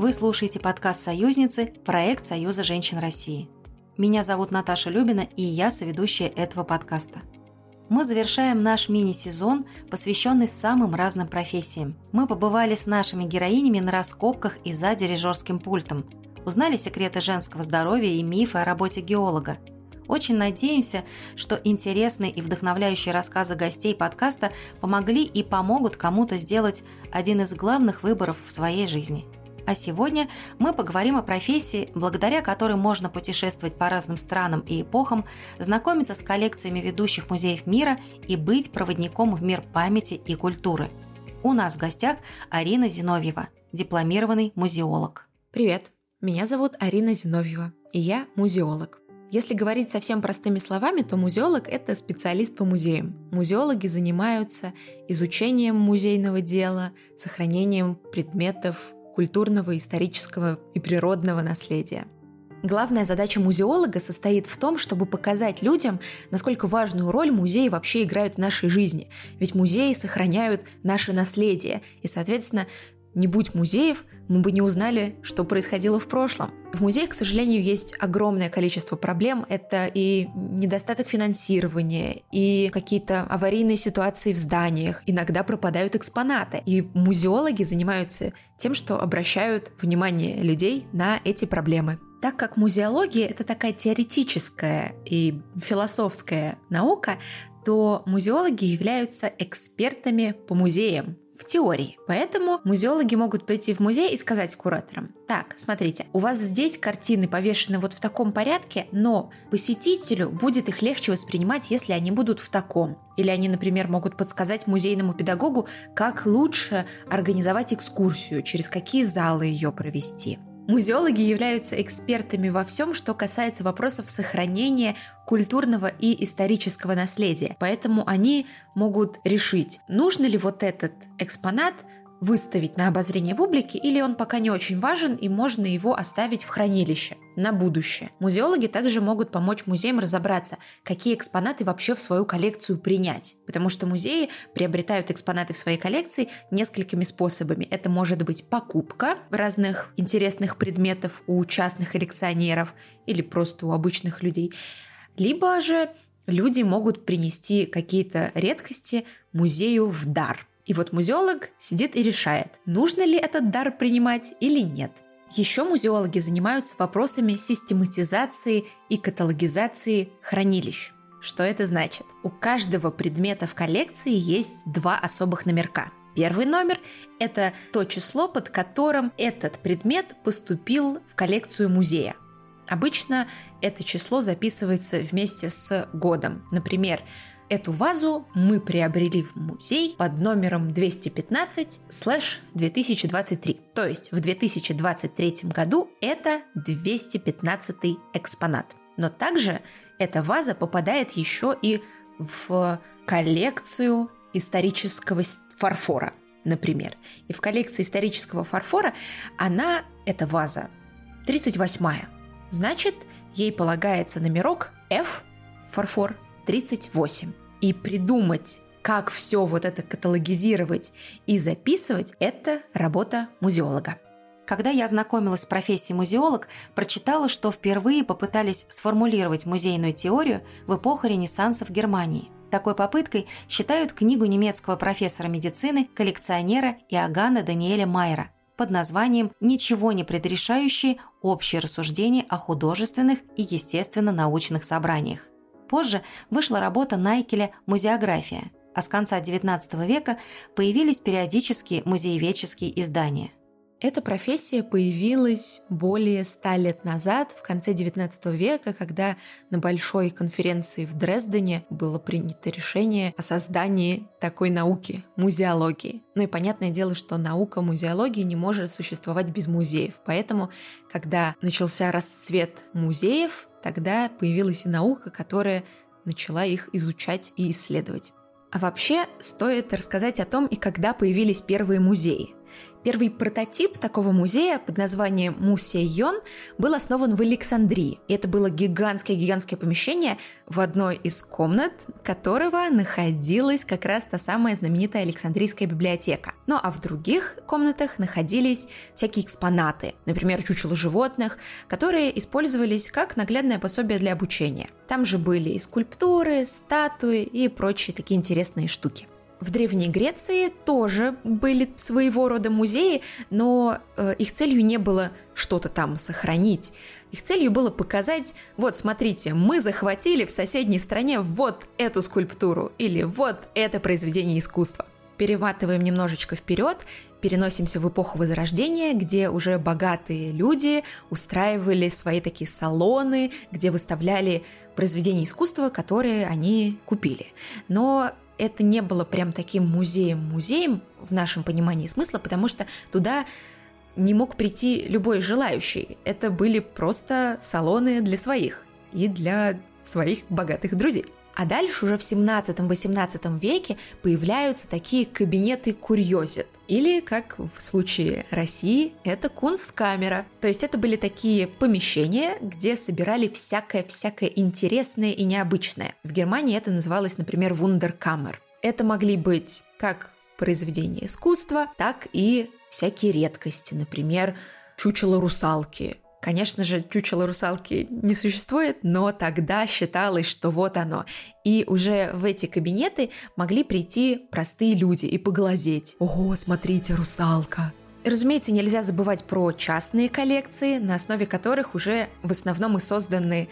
Вы слушаете подкаст «Союзницы» – проект Союза женщин России. Меня зовут Наташа Любина, и я соведущая этого подкаста. Мы завершаем наш мини-сезон, посвященный самым разным профессиям. Мы побывали с нашими героинями на раскопках и за дирижерским пультом, узнали секреты женского здоровья и мифы о работе геолога – очень надеемся, что интересные и вдохновляющие рассказы гостей подкаста помогли и помогут кому-то сделать один из главных выборов в своей жизни. А сегодня мы поговорим о профессии, благодаря которой можно путешествовать по разным странам и эпохам, знакомиться с коллекциями ведущих музеев мира и быть проводником в мир памяти и культуры. У нас в гостях Арина Зиновьева, дипломированный музеолог. Привет, меня зовут Арина Зиновьева, и я музеолог. Если говорить совсем простыми словами, то музеолог – это специалист по музеям. Музеологи занимаются изучением музейного дела, сохранением предметов культурного, исторического и природного наследия. Главная задача музеолога состоит в том, чтобы показать людям, насколько важную роль музеи вообще играют в нашей жизни. Ведь музеи сохраняют наше наследие, и, соответственно, не будь музеев, мы бы не узнали, что происходило в прошлом. В музеях, к сожалению, есть огромное количество проблем. Это и недостаток финансирования, и какие-то аварийные ситуации в зданиях. Иногда пропадают экспонаты. И музеологи занимаются тем, что обращают внимание людей на эти проблемы. Так как музеология — это такая теоретическая и философская наука, то музеологи являются экспертами по музеям, в теории. Поэтому музеологи могут прийти в музей и сказать кураторам, так, смотрите, у вас здесь картины повешены вот в таком порядке, но посетителю будет их легче воспринимать, если они будут в таком. Или они, например, могут подсказать музейному педагогу, как лучше организовать экскурсию, через какие залы ее провести. Музеологи являются экспертами во всем, что касается вопросов сохранения культурного и исторического наследия. Поэтому они могут решить, нужно ли вот этот экспонат выставить на обозрение публики, или он пока не очень важен и можно его оставить в хранилище на будущее. Музеологи также могут помочь музеям разобраться, какие экспонаты вообще в свою коллекцию принять, потому что музеи приобретают экспонаты в своей коллекции несколькими способами. Это может быть покупка разных интересных предметов у частных коллекционеров или просто у обычных людей, либо же люди могут принести какие-то редкости музею в дар – и вот музеолог сидит и решает, нужно ли этот дар принимать или нет. Еще музеологи занимаются вопросами систематизации и каталогизации хранилищ. Что это значит? У каждого предмета в коллекции есть два особых номерка. Первый номер – это то число, под которым этот предмет поступил в коллекцию музея. Обычно это число записывается вместе с годом. Например, Эту вазу мы приобрели в музей под номером 215 2023. То есть в 2023 году это 215 экспонат. Но также эта ваза попадает еще и в коллекцию исторического фарфора, например. И в коллекции исторического фарфора она, эта ваза, 38-я. Значит, ей полагается номерок F, фарфор, 38. И придумать, как все вот это каталогизировать и записывать, это работа музеолога. Когда я знакомилась с профессией музеолог, прочитала, что впервые попытались сформулировать музейную теорию в эпоху Ренессанса в Германии. Такой попыткой считают книгу немецкого профессора медицины, коллекционера Иоганна Даниэля Майера под названием «Ничего не предрешающие общие рассуждения о художественных и естественно-научных собраниях». Позже вышла работа Найкеля «Музеография», а с конца XIX века появились периодические музееведческие издания. Эта профессия появилась более ста лет назад, в конце XIX века, когда на большой конференции в Дрездене было принято решение о создании такой науки – музеологии. Ну и понятное дело, что наука музеологии не может существовать без музеев. Поэтому, когда начался расцвет музеев, Тогда появилась и наука, которая начала их изучать и исследовать. А вообще стоит рассказать о том, и когда появились первые музеи. Первый прототип такого музея под названием Мусейон был основан в Александрии. И это было гигантское-гигантское помещение, в одной из комнат которого находилась как раз та самая знаменитая Александрийская библиотека. Ну а в других комнатах находились всякие экспонаты, например, чучело животных, которые использовались как наглядное пособие для обучения. Там же были и скульптуры, статуи и прочие такие интересные штуки. В Древней Греции тоже были своего рода музеи, но э, их целью не было что-то там сохранить. Их целью было показать, вот смотрите, мы захватили в соседней стране вот эту скульптуру или вот это произведение искусства. Перематываем немножечко вперед, переносимся в эпоху Возрождения, где уже богатые люди устраивали свои такие салоны, где выставляли произведения искусства, которые они купили. Но это не было прям таким музеем-музеем в нашем понимании смысла, потому что туда не мог прийти любой желающий. Это были просто салоны для своих и для своих богатых друзей. А дальше уже в 17-18 веке появляются такие кабинеты курьезит. Или, как в случае России, это кунсткамера. То есть это были такие помещения, где собирали всякое-всякое интересное и необычное. В Германии это называлось, например, вундеркамер. Это могли быть как произведения искусства, так и всякие редкости, например, чучело русалки, Конечно же, чучело русалки не существует, но тогда считалось, что вот оно. И уже в эти кабинеты могли прийти простые люди и поглазеть. Ого, смотрите, русалка! разумеется, нельзя забывать про частные коллекции, на основе которых уже в основном и созданы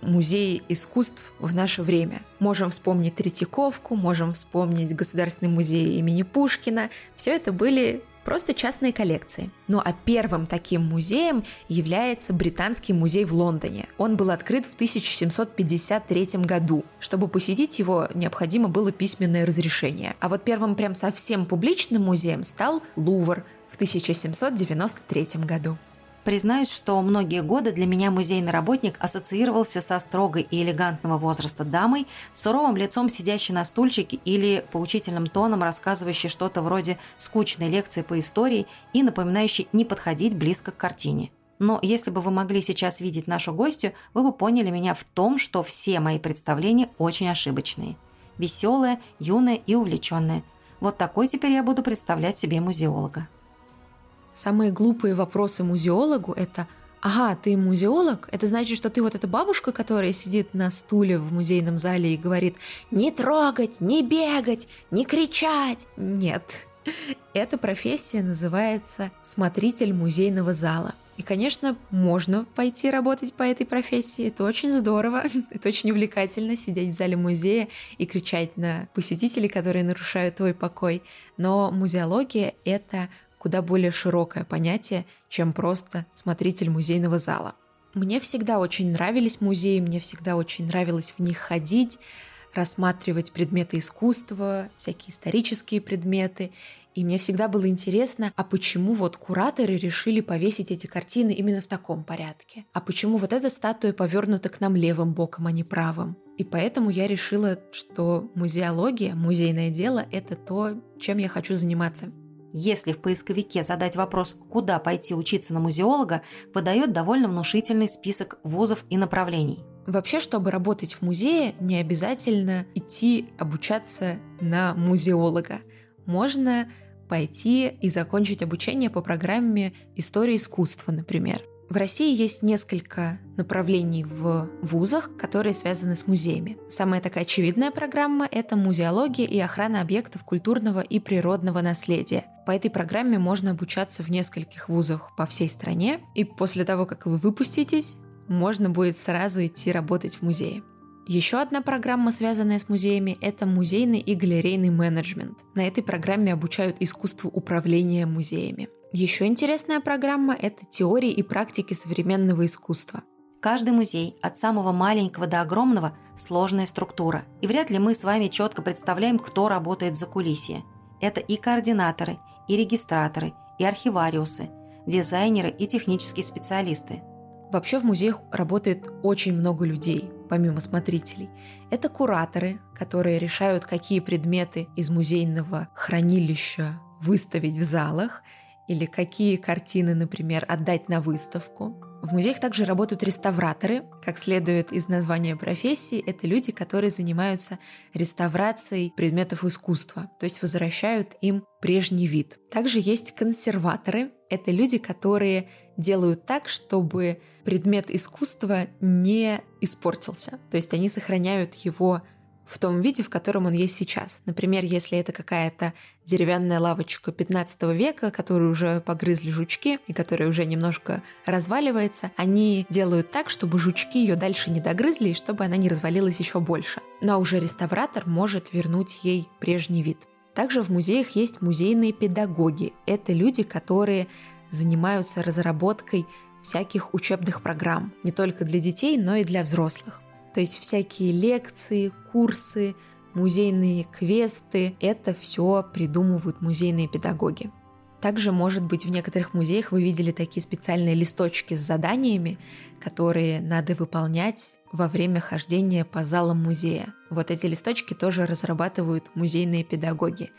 музеи искусств в наше время. Можем вспомнить Третьяковку, можем вспомнить Государственный музей имени Пушкина. Все это были просто частные коллекции. Ну а первым таким музеем является Британский музей в Лондоне. Он был открыт в 1753 году. Чтобы посетить его, необходимо было письменное разрешение. А вот первым прям совсем публичным музеем стал Лувр в 1793 году. Признаюсь, что многие годы для меня музейный работник ассоциировался со строгой и элегантного возраста дамой, суровым лицом, сидящей на стульчике или поучительным тоном, рассказывающей что-то вроде скучной лекции по истории и напоминающей не подходить близко к картине. Но если бы вы могли сейчас видеть нашу гостью, вы бы поняли меня в том, что все мои представления очень ошибочные. Веселая, юная и увлеченная. Вот такой теперь я буду представлять себе музеолога. Самые глупые вопросы музеологу – это «Ага, ты музеолог? Это значит, что ты вот эта бабушка, которая сидит на стуле в музейном зале и говорит «Не трогать, не бегать, не кричать!» Нет. Эта профессия называется смотритель музейного зала. И, конечно, можно пойти работать по этой профессии. Это очень здорово, это очень увлекательно сидеть в зале музея и кричать на посетителей, которые нарушают твой покой. Но музеология — это куда более широкое понятие, чем просто смотритель музейного зала. Мне всегда очень нравились музеи, мне всегда очень нравилось в них ходить, рассматривать предметы искусства, всякие исторические предметы. И мне всегда было интересно, а почему вот кураторы решили повесить эти картины именно в таком порядке? А почему вот эта статуя повернута к нам левым боком, а не правым? И поэтому я решила, что музеология, музейное дело – это то, чем я хочу заниматься. Если в поисковике задать вопрос «Куда пойти учиться на музеолога?», выдает довольно внушительный список вузов и направлений. Вообще, чтобы работать в музее, не обязательно идти обучаться на музеолога. Можно пойти и закончить обучение по программе истории искусства, например. В России есть несколько направлений в вузах, которые связаны с музеями. Самая такая очевидная программа – это музеология и охрана объектов культурного и природного наследия. По этой программе можно обучаться в нескольких вузах по всей стране, и после того, как вы выпуститесь, можно будет сразу идти работать в музее. Еще одна программа, связанная с музеями, это музейный и галерейный менеджмент. На этой программе обучают искусству управления музеями. Еще интересная программа – это теории и практики современного искусства. Каждый музей, от самого маленького до огромного, сложная структура. И вряд ли мы с вами четко представляем, кто работает за кулисье. Это и координаторы, и регистраторы, и архивариусы, дизайнеры и технические специалисты. Вообще в музеях работает очень много людей, помимо смотрителей. Это кураторы, которые решают, какие предметы из музейного хранилища выставить в залах – или какие картины, например, отдать на выставку. В музеях также работают реставраторы. Как следует из названия профессии, это люди, которые занимаются реставрацией предметов искусства, то есть возвращают им прежний вид. Также есть консерваторы. Это люди, которые делают так, чтобы предмет искусства не испортился. То есть они сохраняют его в том виде, в котором он есть сейчас. Например, если это какая-то деревянная лавочка 15 века, которую уже погрызли жучки и которая уже немножко разваливается, они делают так, чтобы жучки ее дальше не догрызли и чтобы она не развалилась еще больше. Ну а уже реставратор может вернуть ей прежний вид. Также в музеях есть музейные педагоги. Это люди, которые занимаются разработкой всяких учебных программ, не только для детей, но и для взрослых. То есть всякие лекции, курсы, музейные квесты – это все придумывают музейные педагоги. Также, может быть, в некоторых музеях вы видели такие специальные листочки с заданиями, которые надо выполнять во время хождения по залам музея. Вот эти листочки тоже разрабатывают музейные педагоги.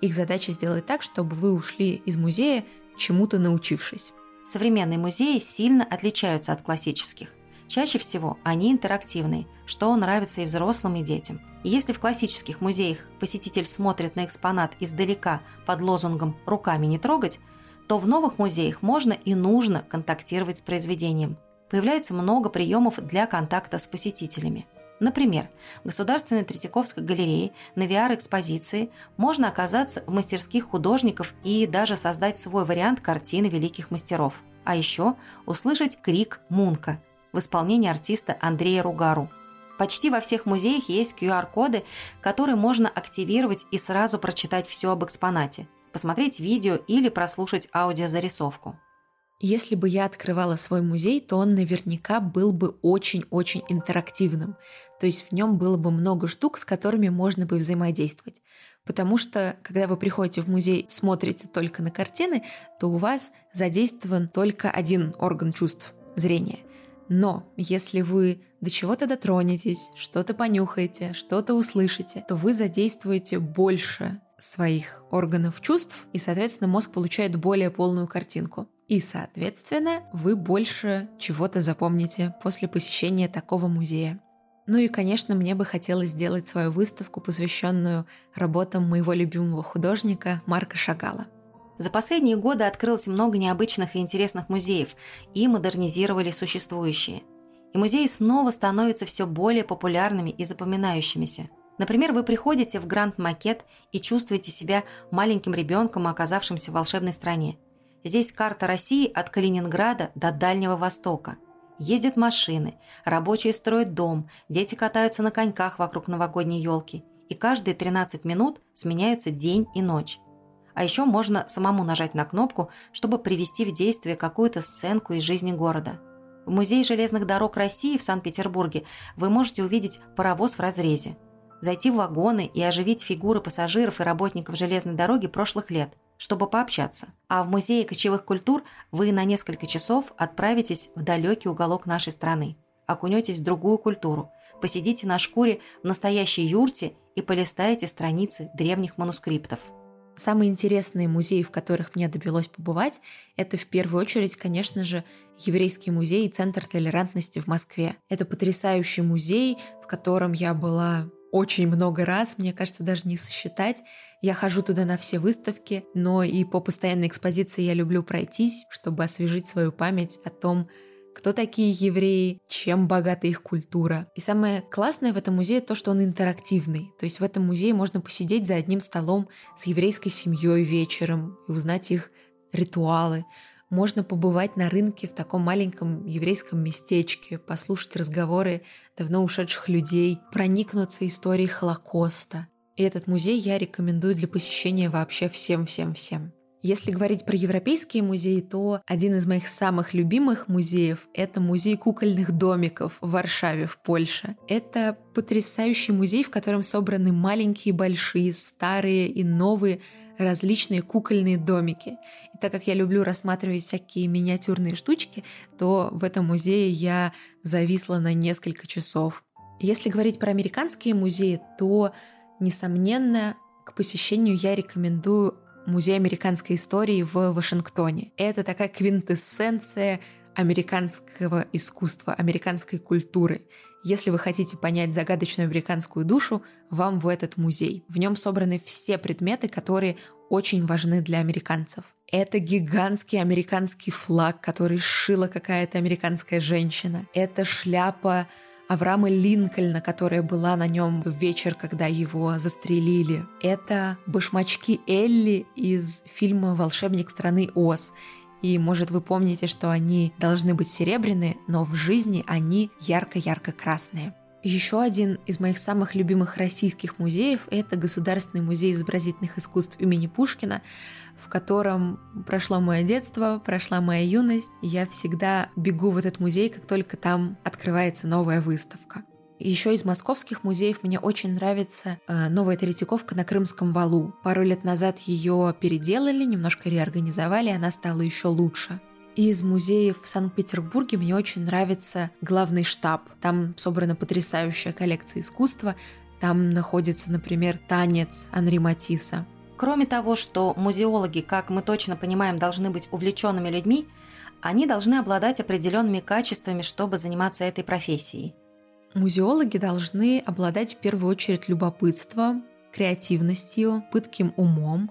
Их задача сделать так, чтобы вы ушли из музея чему-то научившись. Современные музеи сильно отличаются от классических. Чаще всего они интерактивные, что нравится и взрослым, и детям. Если в классических музеях посетитель смотрит на экспонат издалека под лозунгом «руками не трогать», то в новых музеях можно и нужно контактировать с произведением. Появляется много приемов для контакта с посетителями. Например, в Государственной Третьяковской галерее на VR-экспозиции можно оказаться в мастерских художников и даже создать свой вариант картины великих мастеров. А еще услышать крик Мунка – в исполнении артиста Андрея Ругару. Почти во всех музеях есть QR-коды, которые можно активировать и сразу прочитать все об экспонате, посмотреть видео или прослушать аудиозарисовку. Если бы я открывала свой музей, то он наверняка был бы очень-очень интерактивным. То есть в нем было бы много штук, с которыми можно бы взаимодействовать. Потому что, когда вы приходите в музей, смотрите только на картины, то у вас задействован только один орган чувств – зрение – но если вы до чего-то дотронетесь, что-то понюхаете, что-то услышите, то вы задействуете больше своих органов чувств, и, соответственно, мозг получает более полную картинку. И, соответственно, вы больше чего-то запомните после посещения такого музея. Ну и, конечно, мне бы хотелось сделать свою выставку, посвященную работам моего любимого художника Марка Шагала. За последние годы открылось много необычных и интересных музеев и модернизировали существующие. И музеи снова становятся все более популярными и запоминающимися. Например, вы приходите в Гранд Макет и чувствуете себя маленьким ребенком, оказавшимся в волшебной стране. Здесь карта России от Калининграда до Дальнего Востока. Ездят машины, рабочие строят дом, дети катаются на коньках вокруг новогодней елки. И каждые 13 минут сменяются день и ночь. А еще можно самому нажать на кнопку, чтобы привести в действие какую-то сценку из жизни города. В Музее железных дорог России в Санкт-Петербурге вы можете увидеть паровоз в разрезе, зайти в вагоны и оживить фигуры пассажиров и работников железной дороги прошлых лет, чтобы пообщаться. А в Музее кочевых культур вы на несколько часов отправитесь в далекий уголок нашей страны, окунетесь в другую культуру, посидите на шкуре в настоящей юрте и полистаете страницы древних манускриптов. Самые интересные музеи, в которых мне довелось побывать, это в первую очередь, конечно же, Еврейский музей и Центр толерантности в Москве. Это потрясающий музей, в котором я была очень много раз, мне кажется, даже не сосчитать. Я хожу туда на все выставки, но и по постоянной экспозиции я люблю пройтись, чтобы освежить свою память о том, кто такие евреи, чем богата их культура. И самое классное в этом музее то, что он интерактивный. То есть в этом музее можно посидеть за одним столом с еврейской семьей вечером и узнать их ритуалы. Можно побывать на рынке в таком маленьком еврейском местечке, послушать разговоры давно ушедших людей, проникнуться историей Холокоста. И этот музей я рекомендую для посещения вообще всем-всем-всем. Если говорить про европейские музеи, то один из моих самых любимых музеев — это музей кукольных домиков в Варшаве, в Польше. Это потрясающий музей, в котором собраны маленькие, большие, старые и новые различные кукольные домики. И так как я люблю рассматривать всякие миниатюрные штучки, то в этом музее я зависла на несколько часов. Если говорить про американские музеи, то, несомненно, к посещению я рекомендую Музей американской истории в Вашингтоне. Это такая квинтэссенция американского искусства, американской культуры. Если вы хотите понять загадочную американскую душу, вам в этот музей. В нем собраны все предметы, которые очень важны для американцев. Это гигантский американский флаг, который сшила какая-то американская женщина. Это шляпа Авраама Линкольна, которая была на нем в вечер, когда его застрелили. Это башмачки Элли из фильма «Волшебник страны Оз». И, может, вы помните, что они должны быть серебряные, но в жизни они ярко-ярко красные. Еще один из моих самых любимых российских музеев – это Государственный музей изобразительных искусств имени Пушкина, в котором прошло мое детство, прошла моя юность, и я всегда бегу в этот музей, как только там открывается новая выставка. Еще из московских музеев мне очень нравится э, новая Третьяковка на Крымском валу. Пару лет назад ее переделали, немножко реорганизовали, и она стала еще лучше. Из музеев в Санкт-Петербурге мне очень нравится главный штаб. Там собрана потрясающая коллекция искусства. Там находится, например, танец Анри Матисса. Кроме того, что музеологи, как мы точно понимаем, должны быть увлеченными людьми, они должны обладать определенными качествами, чтобы заниматься этой профессией. Музеологи должны обладать в первую очередь любопытством, креативностью, пытким умом.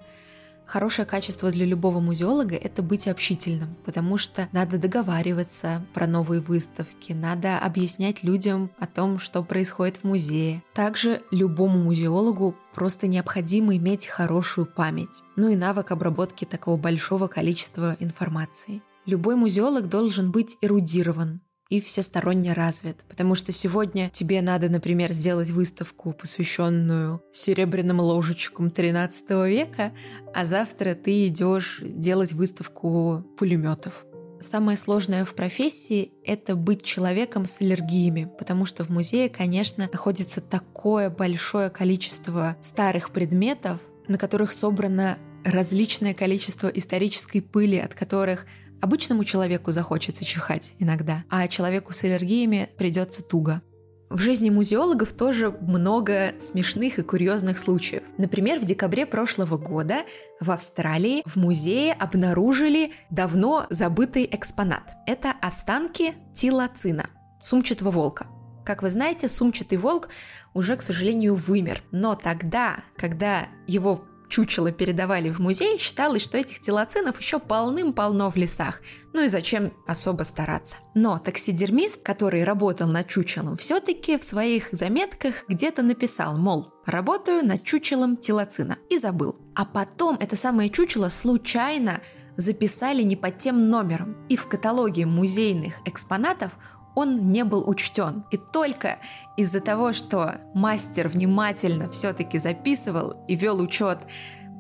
Хорошее качество для любого музеолога – это быть общительным, потому что надо договариваться про новые выставки, надо объяснять людям о том, что происходит в музее. Также любому музеологу просто необходимо иметь хорошую память, ну и навык обработки такого большого количества информации. Любой музеолог должен быть эрудирован, и всесторонне развит. Потому что сегодня тебе надо, например, сделать выставку, посвященную серебряным ложечкам 13 века, а завтра ты идешь делать выставку пулеметов. Самое сложное в профессии — это быть человеком с аллергиями, потому что в музее, конечно, находится такое большое количество старых предметов, на которых собрано различное количество исторической пыли, от которых Обычному человеку захочется чихать иногда, а человеку с аллергиями придется туго. В жизни музеологов тоже много смешных и курьезных случаев. Например, в декабре прошлого года в Австралии в музее обнаружили давно забытый экспонат. Это останки тилоцина, сумчатого волка. Как вы знаете, сумчатый волк уже, к сожалению, вымер. Но тогда, когда его чучело передавали в музей, считалось, что этих телоцинов еще полным-полно в лесах. Ну и зачем особо стараться? Но таксидермист, который работал над чучелом, все-таки в своих заметках где-то написал, мол, работаю над чучелом телоцина. И забыл. А потом это самое чучело случайно записали не под тем номером. И в каталоге музейных экспонатов он не был учтен. И только из-за того, что мастер внимательно все-таки записывал и вел учет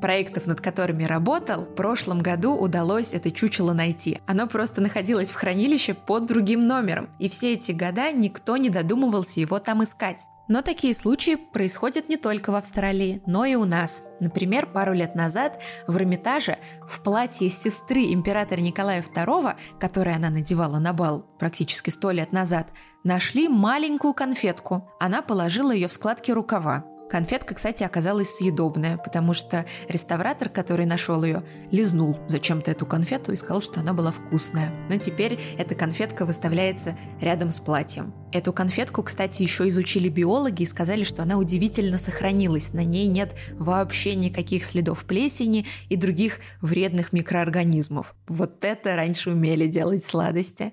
проектов, над которыми работал, в прошлом году удалось это чучело найти. Оно просто находилось в хранилище под другим номером, и все эти года никто не додумывался его там искать. Но такие случаи происходят не только в Австралии, но и у нас. Например, пару лет назад в Эрмитаже в платье сестры императора Николая II, которое она надевала на бал практически сто лет назад, нашли маленькую конфетку. Она положила ее в складки рукава. Конфетка, кстати, оказалась съедобная, потому что реставратор, который нашел ее, лизнул зачем-то эту конфету и сказал, что она была вкусная. Но теперь эта конфетка выставляется рядом с платьем. Эту конфетку, кстати, еще изучили биологи и сказали, что она удивительно сохранилась. На ней нет вообще никаких следов плесени и других вредных микроорганизмов. Вот это раньше умели делать сладости.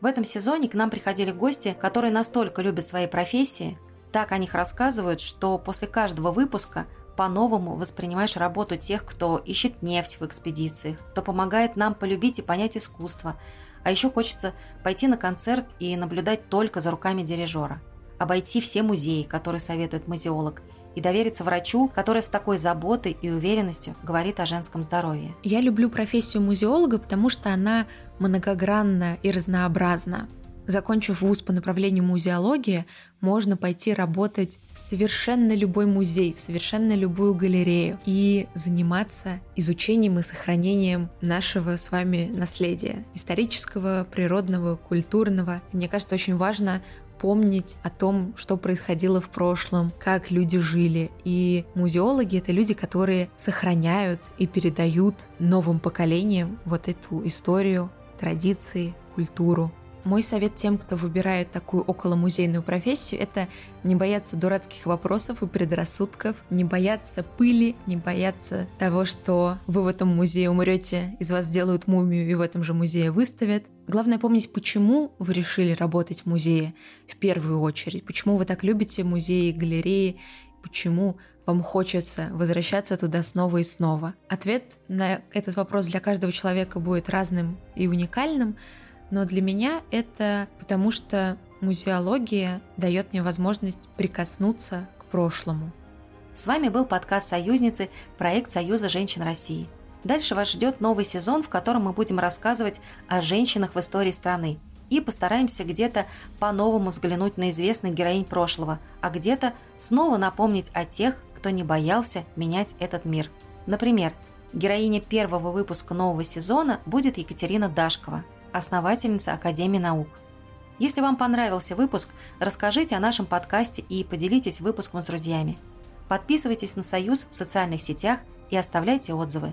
В этом сезоне к нам приходили гости, которые настолько любят свои профессии, так о них рассказывают, что после каждого выпуска по-новому воспринимаешь работу тех, кто ищет нефть в экспедициях, кто помогает нам полюбить и понять искусство. А еще хочется пойти на концерт и наблюдать только за руками дирижера. Обойти все музеи, которые советует музеолог – и довериться врачу, который с такой заботой и уверенностью говорит о женском здоровье. Я люблю профессию музеолога, потому что она многогранна и разнообразна. Закончив вуз по направлению музеология, можно пойти работать в совершенно любой музей, в совершенно любую галерею и заниматься изучением и сохранением нашего с вами наследия, исторического, природного, культурного. Мне кажется, очень важно помнить о том, что происходило в прошлом, как люди жили. И музеологи — это люди, которые сохраняют и передают новым поколениям вот эту историю, традиции, культуру. Мой совет тем, кто выбирает такую околомузейную профессию, это не бояться дурацких вопросов и предрассудков, не бояться пыли, не бояться того, что вы в этом музее умрете, из вас сделают мумию и в этом же музее выставят. Главное помнить, почему вы решили работать в музее в первую очередь, почему вы так любите музеи, галереи, почему вам хочется возвращаться туда снова и снова. Ответ на этот вопрос для каждого человека будет разным и уникальным, но для меня это потому, что музеология дает мне возможность прикоснуться к прошлому. С вами был подкаст «Союзницы», проект Союза женщин России. Дальше вас ждет новый сезон, в котором мы будем рассказывать о женщинах в истории страны и постараемся где-то по-новому взглянуть на известных героинь прошлого, а где-то снова напомнить о тех, кто не боялся менять этот мир. Например, героиня первого выпуска нового сезона будет Екатерина Дашкова – основательница Академии наук. Если вам понравился выпуск, расскажите о нашем подкасте и поделитесь выпуском с друзьями. Подписывайтесь на «Союз» в социальных сетях и оставляйте отзывы.